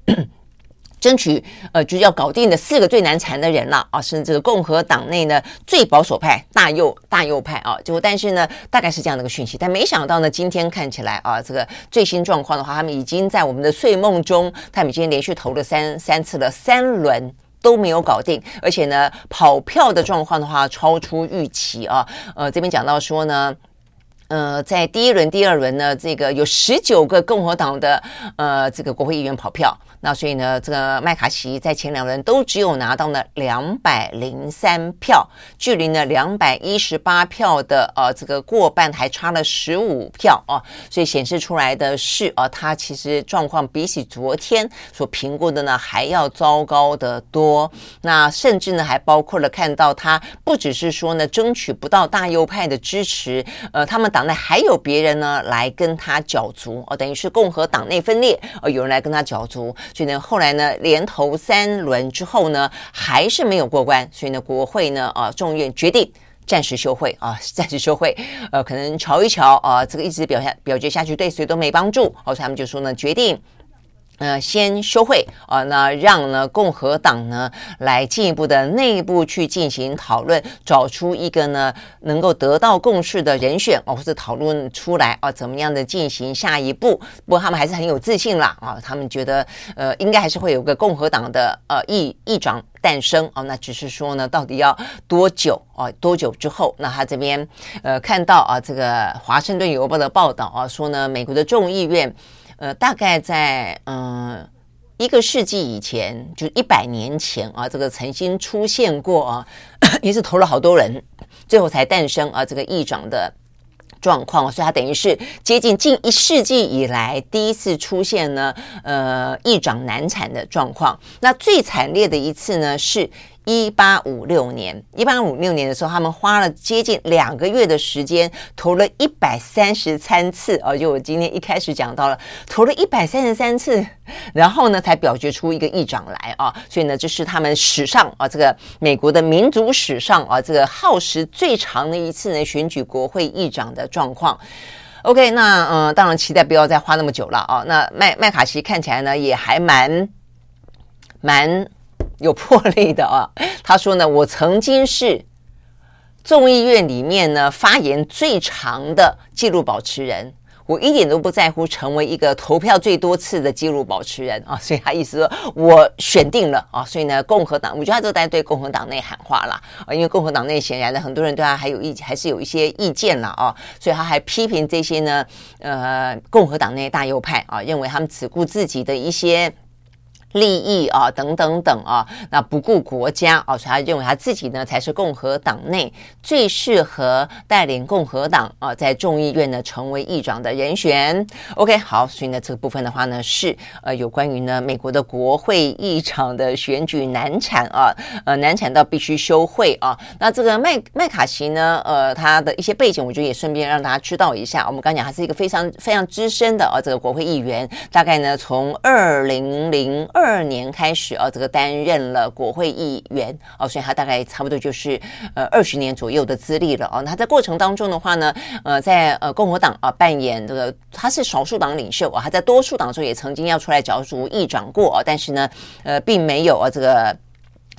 争取呃，就要搞定的四个最难缠的人了。啊，是这个共和党内呢最保守派大右大右派。啊，就但是呢，大概是这样的一个讯息，但没想到呢，今天看起来啊，这个最新状况的话，他们已经在我们的睡梦中，他们已经连续投了三三次了，三轮都没有搞定，而且呢，跑票的状况的话超出预期啊，呃，这边讲到说呢。呃，在第一轮、第二轮呢，这个有十九个共和党的呃这个国会议员跑票，那所以呢，这个麦卡锡在前两轮都只有拿到了两百零三票，距离呢两百一十八票的呃这个过半还差了十五票啊，所以显示出来的是啊，他其实状况比起昨天所评估的呢还要糟糕得多。那甚至呢还包括了看到他不只是说呢争取不到大右派的支持，呃，他们。党内还有别人呢，来跟他角逐哦，等于是共和党内分裂哦，有人来跟他角逐，所以呢，后来呢，连投三轮之后呢，还是没有过关，所以呢，国会呢，啊，众院决定暂时休会啊，暂时休会，呃，可能瞧一瞧啊，这个一直表下表决下去，对谁都没帮助，哦，他们就说呢，决定。呃，先休会啊，那让呢共和党呢来进一步的内部去进行讨论，找出一个呢能够得到共识的人选啊，或者讨论出来啊，怎么样的进行下一步？不过他们还是很有自信啦啊，他们觉得呃应该还是会有个共和党的呃议议长诞生啊，那只是说呢，到底要多久啊？多久之后？那他这边呃看到啊，这个《华盛顿邮报》的报道啊，说呢，美国的众议院。呃，大概在嗯一个世纪以前，就一百年前啊，这个曾经出现过啊，也是投了好多人，最后才诞生啊这个议长的状况，所以它等于是接近近一世纪以来第一次出现呢，呃，议长难产的状况。那最惨烈的一次呢是。一八五六年，一八五六年的时候，他们花了接近两个月的时间，投了一百三十三次哦！就我今天一开始讲到了，投了一百三十三次，然后呢，才表决出一个议长来啊！所以呢，这是他们史上啊，这个美国的民主史上啊，这个耗时最长的一次呢，选举国会议长的状况。OK，那嗯，当然期待不要再花那么久了啊！那麦麦卡锡看起来呢，也还蛮蛮。有魄力的啊，他说呢，我曾经是众议院里面呢发言最长的纪录保持人，我一点都不在乎成为一个投票最多次的纪录保持人啊，所以他意思说我选定了啊，所以呢，共和党，我觉得他这个在对共和党内喊话啦啊，因为共和党内显然的很多人对他还有意还是有一些意见了啊，所以他还批评这些呢，呃，共和党内大右派啊，认为他们只顾自己的一些。利益啊，等等等啊，那不顾国家啊，所以他认为他自己呢才是共和党内最适合带领共和党啊，在众议院呢成为议长的人选。OK，好，所以呢这个部分的话呢是呃有关于呢美国的国会议长的选举难产啊，呃难产到必须休会啊。那这个麦麦卡锡呢，呃他的一些背景，我觉得也顺便让大家知道一下。我们刚讲他是一个非常非常资深的啊这个国会议员，大概呢从二零零二。二年开始啊，这个担任了国会议员哦，所以他大概差不多就是呃二十年左右的资历了哦。他在过程当中的话呢，呃，在呃共和党啊扮演这个他是少数党领袖啊，他在多数党中也曾经要出来角逐议长过啊，但是呢，呃，并没有啊这个。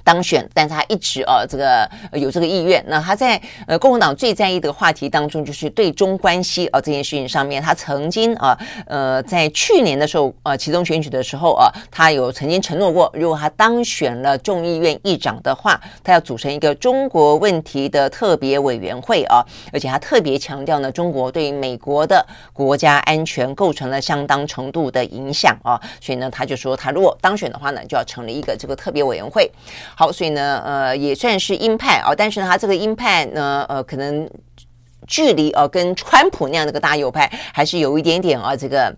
当选，但是他一直呃这个、呃、有这个意愿。那他在呃共和党最在意的话题当中，就是对中关系啊、呃、这件事情上面，他曾经啊呃，在去年的时候呃其中选举的时候啊，他有曾经承诺过，如果他当选了众议院议长的话，他要组成一个中国问题的特别委员会啊，而且他特别强调呢，中国对于美国的国家安全构成了相当程度的影响啊，所以呢，他就说他如果当选的话呢，就要成立一个这个特别委员会。好，所以呢，呃，也算是鹰派啊，但是呢，他这个鹰派呢，呃，可能距离呃跟川普那样的个大右派还是有一点点啊，这个。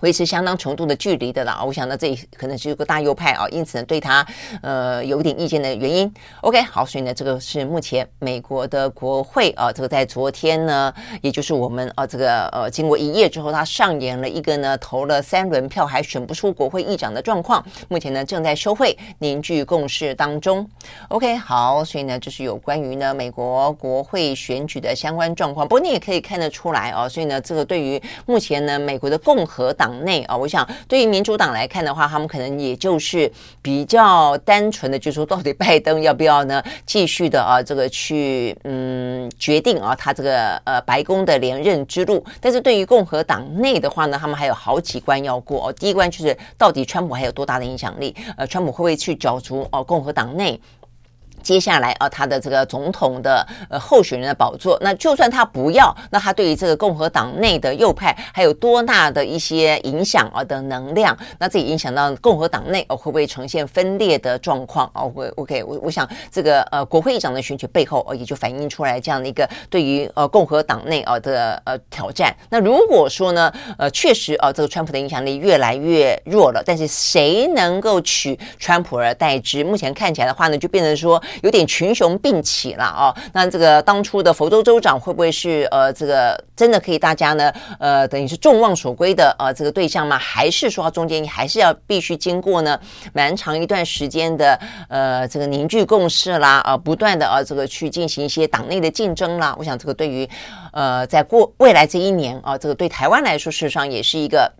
维持相当程度的距离的啦，我想呢，这可能是一个大右派啊，因此呢，对他呃有一点意见的原因。OK，好，所以呢，这个是目前美国的国会啊，这个在昨天呢，也就是我们啊，这个呃，经过一夜之后，他上演了一个呢，投了三轮票还选不出国会议长的状况，目前呢正在休会凝聚共识当中。OK，好，所以呢，这是有关于呢美国国会选举的相关状况。不过你也可以看得出来啊，所以呢，这个对于目前呢美国的共和党。党内啊，我想对于民主党来看的话，他们可能也就是比较单纯的，就是说到底拜登要不要呢继续的啊这个去嗯决定啊他这个呃白宫的连任之路。但是对于共和党内的话呢，他们还有好几关要过哦。第一关就是到底川普还有多大的影响力？呃，川普会不会去角逐哦共和党内？接下来啊，他的这个总统的呃候选人的宝座，那就算他不要，那他对于这个共和党内的右派还有多大的一些影响啊的能量，那这也影响到共和党内哦会不会呈现分裂的状况哦？会 OK，我我想这个呃国会议长的选举背后哦也就反映出来这样的一个对于呃共和党内啊的呃挑战。那如果说呢呃确实啊这个川普的影响力越来越弱了，但是谁能够取川普而代之？目前看起来的话呢，就变成说。有点群雄并起了哦，那这个当初的佛州州长会不会是呃这个真的可以大家呢呃等于是众望所归的呃这个对象吗？还是说中间你还是要必须经过呢蛮长一段时间的呃这个凝聚共识啦啊、不断的啊、这个去进行一些党内的竞争啦？我想这个对于呃在过未来这一年啊、这个对台湾来说事实上也是一个。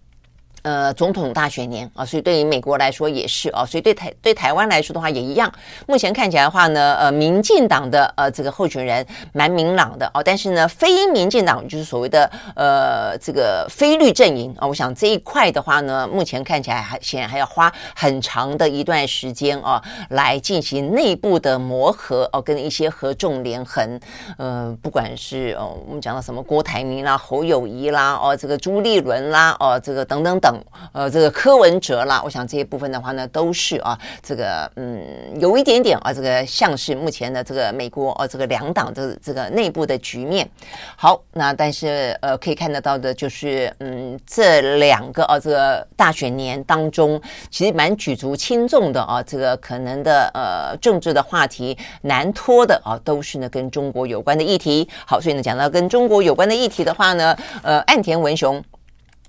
呃，总统大选年啊，所以对于美国来说也是啊，所以对台对台湾来说的话也一样。目前看起来的话呢，呃，民进党的呃这个候选人蛮明朗的哦，但是呢，非民进党就是所谓的呃这个非绿阵营啊，我想这一块的话呢，目前看起来还显然还要花很长的一段时间啊，来进行内部的磨合哦，跟一些合纵连横。呃，不管是哦，我们讲到什么郭台铭啦、侯友谊啦、哦这个朱立伦啦、哦这个等等等。呃，这个柯文哲啦，我想这些部分的话呢，都是啊，这个嗯，有一点点啊，这个像是目前的这个美国啊，这个两党的这个内部的局面。好，那但是呃，可以看得到的就是，嗯，这两个啊，这个大选年当中，其实蛮举足轻重的啊，这个可能的呃政治的话题难脱的啊，都是呢跟中国有关的议题。好，所以呢，讲到跟中国有关的议题的话呢，呃，岸田文雄。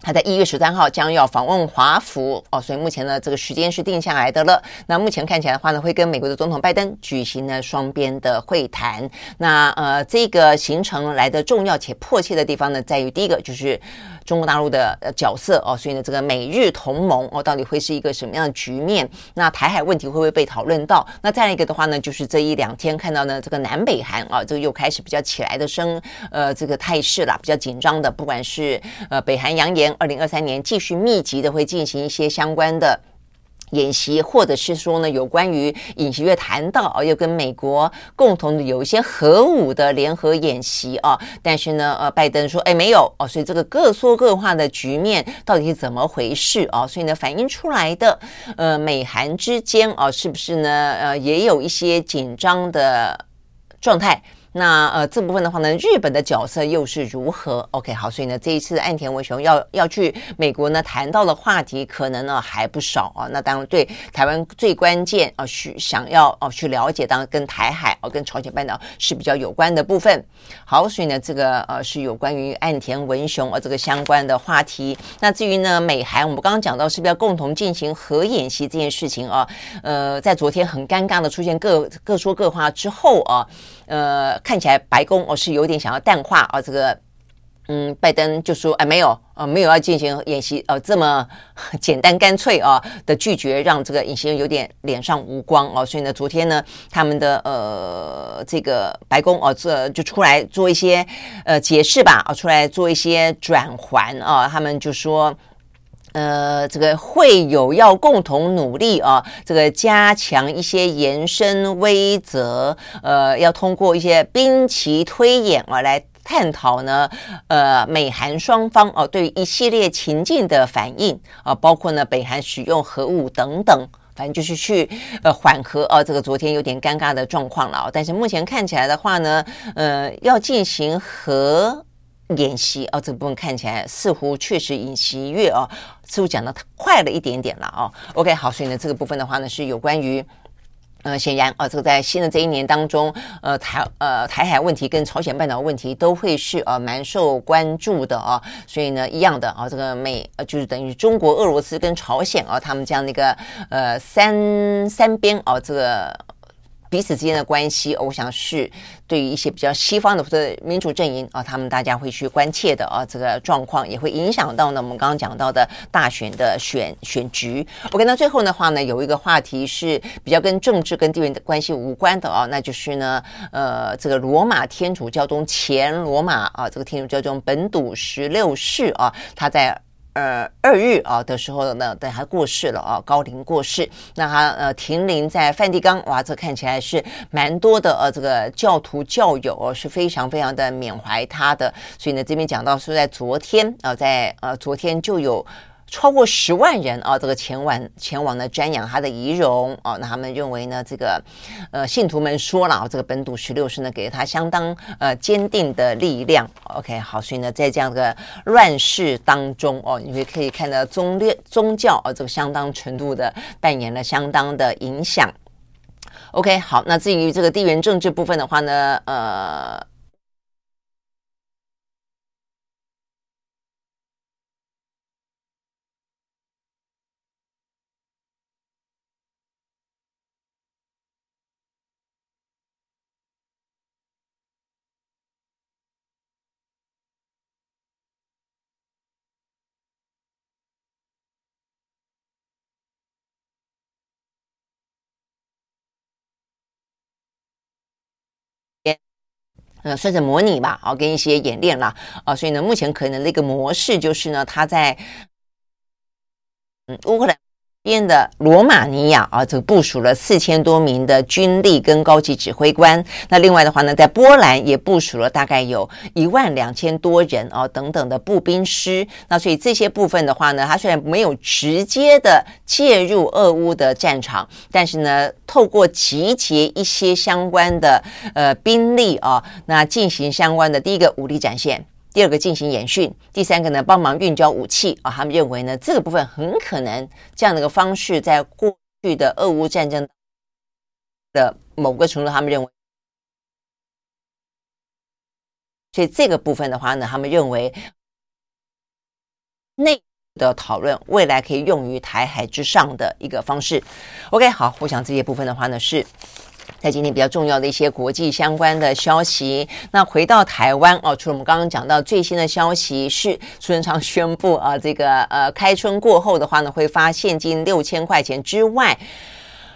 他在一月十三号将要访问华府哦，所以目前呢，这个时间是定下来的了。那目前看起来的话呢，会跟美国的总统拜登举行呢双边的会谈。那呃，这个行程来的重要且迫切的地方呢，在于第一个就是。中国大陆的呃角色哦，所以呢，这个美日同盟哦，到底会是一个什么样的局面？那台海问题会不会被讨论到？那再一个的话呢，就是这一两天看到呢，这个南北韩啊，这个又开始比较起来的声呃这个态势啦，比较紧张的，不管是呃北韩扬言二零二三年继续密集的会进行一些相关的。演习，或者是说呢，有关于尹锡悦谈到啊，要跟美国共同的有一些核武的联合演习啊，但是呢，呃，拜登说，哎，没有哦，所以这个各说各话的局面到底是怎么回事啊？所以呢，反映出来的，呃，美韩之间啊，是不是呢，呃，也有一些紧张的状态？那呃，这部分的话呢，日本的角色又是如何？OK，好，所以呢，这一次岸田文雄要要去美国呢，谈到的话题可能呢还不少啊。那当然，对台湾最关键啊，去想要哦去了解，当然跟台海哦、啊，跟朝鲜半岛是比较有关的部分。好，所以呢，这个呃是有关于岸田文雄啊这个相关的话题。那至于呢，美韩，我们刚刚讲到是不是要共同进行核演习这件事情啊？呃，在昨天很尴尬的出现各各说各话之后啊。呃，看起来白宫哦是有点想要淡化啊，这个，嗯，拜登就说哎没有啊，没有要进行演习，呃，这么 简单干脆啊的拒绝，让这个隐形人有点脸上无光哦，所以呢，昨天呢，他们的呃这个白宫哦这就出来做一些呃解释吧，啊，出来做一些转圜啊，他们就说。呃，这个会有要共同努力啊，这个加强一些延伸威慑，呃，要通过一些兵棋推演啊来探讨呢，呃，美韩双方哦、啊、对一系列情境的反应啊，包括呢北韩使用核武等等，反正就是去呃缓和啊这个昨天有点尴尬的状况了，但是目前看起来的话呢，呃，要进行核。演习哦，这个部分看起来似乎确实尹锡悦哦，似乎讲的快了一点点了哦。OK，好，所以呢，这个部分的话呢，是有关于呃，显然啊，这个在新的这一年当中，呃，台呃台海问题跟朝鲜半岛问题都会是呃蛮受关注的啊。所以呢，一样的啊，这个美呃就是等于中国、俄罗斯跟朝鲜啊，他们这样的一个呃三三边啊，这个。彼此之间的关系，我想是对于一些比较西方的或者民主阵营啊，他们大家会去关切的啊，这个状况也会影响到呢。我们刚刚讲到的大选的选选局。OK，那最后的话呢，有一个话题是比较跟政治跟地缘的关系无关的啊，那就是呢，呃，这个罗马天主教中前罗马啊，这个天主教中本笃十六世啊，他在。呃，二日啊的时候呢，等他过世了啊，高龄过世。那他呃停灵在梵蒂冈，哇，这看起来是蛮多的呃，这个教徒教友哦，是非常非常的缅怀他的。所以呢，这边讲到是，在昨天啊，在呃昨天就有。超过十万人啊，这个前往前往呢瞻仰他的遗容啊，那他们认为呢，这个呃信徒们说了，这个本笃十六世呢给了他相当呃坚定的力量。OK，好，所以呢，在这样的乱世当中哦，你会可以看到宗列宗教啊，这个相当程度的扮演了相当的影响。OK，好，那至于这个地缘政治部分的话呢，呃。呃，算是模拟吧，啊，跟一些演练啦，啊，所以呢，目前可能的一个模式就是呢，他在嗯乌克兰。边的罗马尼亚啊，这个部署了四千多名的军力跟高级指挥官。那另外的话呢，在波兰也部署了大概有一万两千多人啊等等的步兵师。那所以这些部分的话呢，它虽然没有直接的介入俄乌的战场，但是呢，透过集结一些相关的呃兵力啊，那进行相关的第一个武力展现。第二个进行演训，第三个呢，帮忙运交武器啊。他们认为呢，这个部分很可能这样的一个方式，在过去的俄乌战争的某个程度，他们认为，所以这个部分的话呢，他们认为内的讨论未来可以用于台海之上的一个方式。OK，好，我想这些部分的话呢是。在今天比较重要的一些国际相关的消息，那回到台湾哦，除了我们刚刚讲到最新的消息是苏贞昌宣布啊，这个呃开春过后的话呢，会发现金六千块钱之外，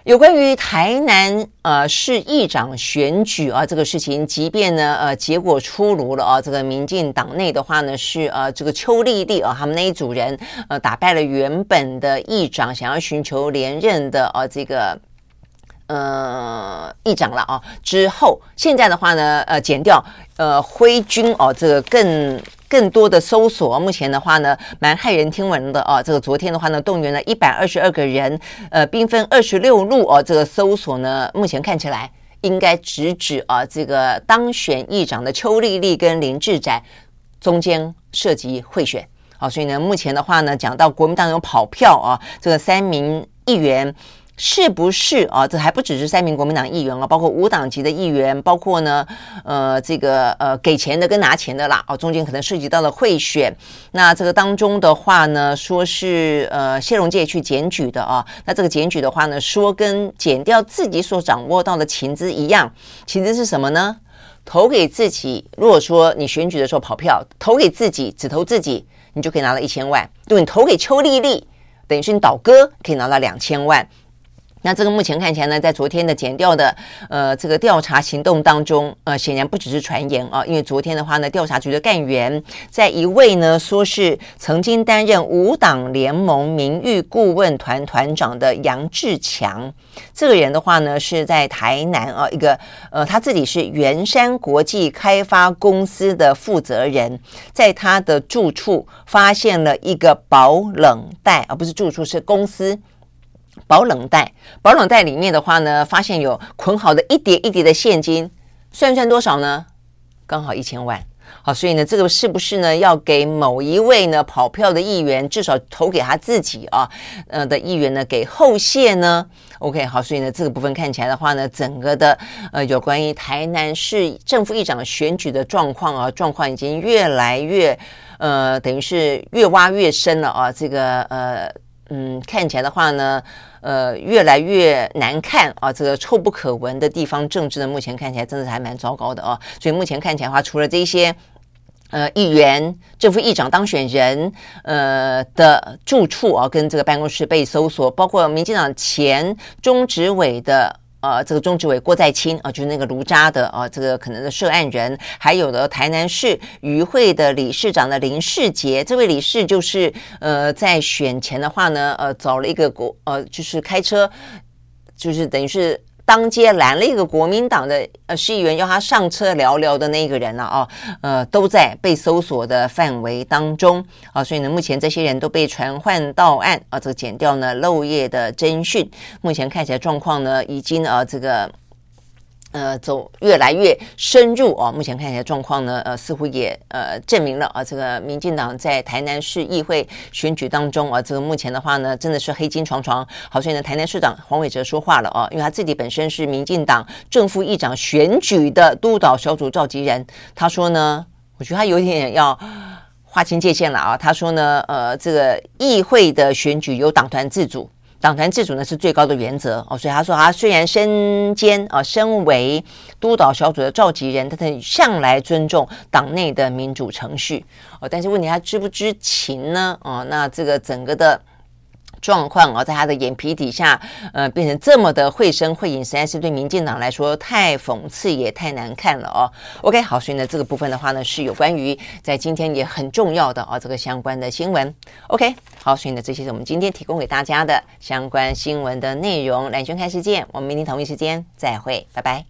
有关于台南呃市议长选举啊这个事情，即便呢呃结果出炉了啊，这个民进党内的话呢是呃这个邱丽丽啊他们那一组人呃打败了原本的议长，想要寻求连任的啊这个。呃，议长了啊，之后现在的话呢，呃，减掉呃挥军哦，这个更更多的搜索，目前的话呢，蛮骇人听闻的啊。这个昨天的话呢，动员了一百二十二个人，呃，兵分二十六路哦。这个搜索呢，目前看起来应该直指啊，这个当选议长的邱丽丽跟林志展中间涉及贿选啊，所以呢，目前的话呢，讲到国民党有跑票啊，这个三名议员。是不是啊？这还不只是三名国民党议员啊，包括无党籍的议员，包括呢，呃，这个呃给钱的跟拿钱的啦，哦，中间可能涉及到了贿选。那这个当中的话呢，说是呃谢龙介去检举的啊。那这个检举的话呢，说跟检调自己所掌握到的情资一样，情资是什么呢？投给自己，如果说你选举的时候跑票，投给自己，只投自己，你就可以拿到一千万。对，你投给邱丽丽，等于是你倒戈，可以拿到两千万。那这个目前看起来呢，在昨天的检调的呃这个调查行动当中，呃显然不只是传言啊，因为昨天的话呢，调查局的干员在一位呢说是曾经担任无党联盟名誉顾问团团长的杨志强，这个人的话呢是在台南啊一个呃他自己是圆山国际开发公司的负责人，在他的住处发现了一个保冷袋，而不是住处是公司。保冷袋，保冷袋里面的话呢，发现有捆好的一叠一叠的现金，算算多少呢？刚好一千万。好，所以呢，这个是不是呢要给某一位呢跑票的议员，至少投给他自己啊，呃的议员呢给后谢呢？OK，好，所以呢这个部分看起来的话呢，整个的呃有关于台南市正副议长选举的状况啊，状况已经越来越呃，等于是越挖越深了啊，这个呃。嗯，看起来的话呢，呃，越来越难看啊，这个臭不可闻的地方政治呢，目前看起来真的是还蛮糟糕的啊。所以目前看起来的话，除了这些呃议员、政府议长当选人呃的住处啊，跟这个办公室被搜索，包括民进党前中执委的呃这个中执委郭在清啊，就是那个卢渣的啊这个可能的涉案人，还有的台南市渔会的理事长的林世杰，这位理事就是呃在选前的话呢，呃找了一个国呃就是开车，就是等于是。当街拦了一个国民党的呃市议员，要他上车聊聊的那个人呢，啊，呃，都在被搜索的范围当中啊，所以呢，目前这些人都被传唤到案啊，这个剪掉呢漏夜的侦讯，目前看起来状况呢已经啊这个。呃，走越来越深入哦。目前看起来状况呢，呃，似乎也呃证明了啊，这个民进党在台南市议会选举当中啊，这个目前的话呢，真的是黑金床床。好，所以呢，台南市长黄伟哲说话了啊，因为他自己本身是民进党正副议长选举的督导小组召集人，他说呢，我觉得他有点要划清界限了啊。他说呢，呃，这个议会的选举由党团自主。党团自主呢是最高的原则哦，所以他说他虽然身兼啊身为督导小组的召集人，但他向来尊重党内的民主程序哦，但是问题他知不知情呢？哦，那这个整个的。状况啊，在他的眼皮底下，呃，变成这么的绘声绘影，实在是对民进党来说太讽刺也太难看了哦。OK，好，所以呢，这个部分的话呢，是有关于在今天也很重要的啊，这个相关的新闻。OK，好，所以呢，这些是我们今天提供给大家的相关新闻的内容。兰萱看世界，我们明天同一时间再会，拜拜。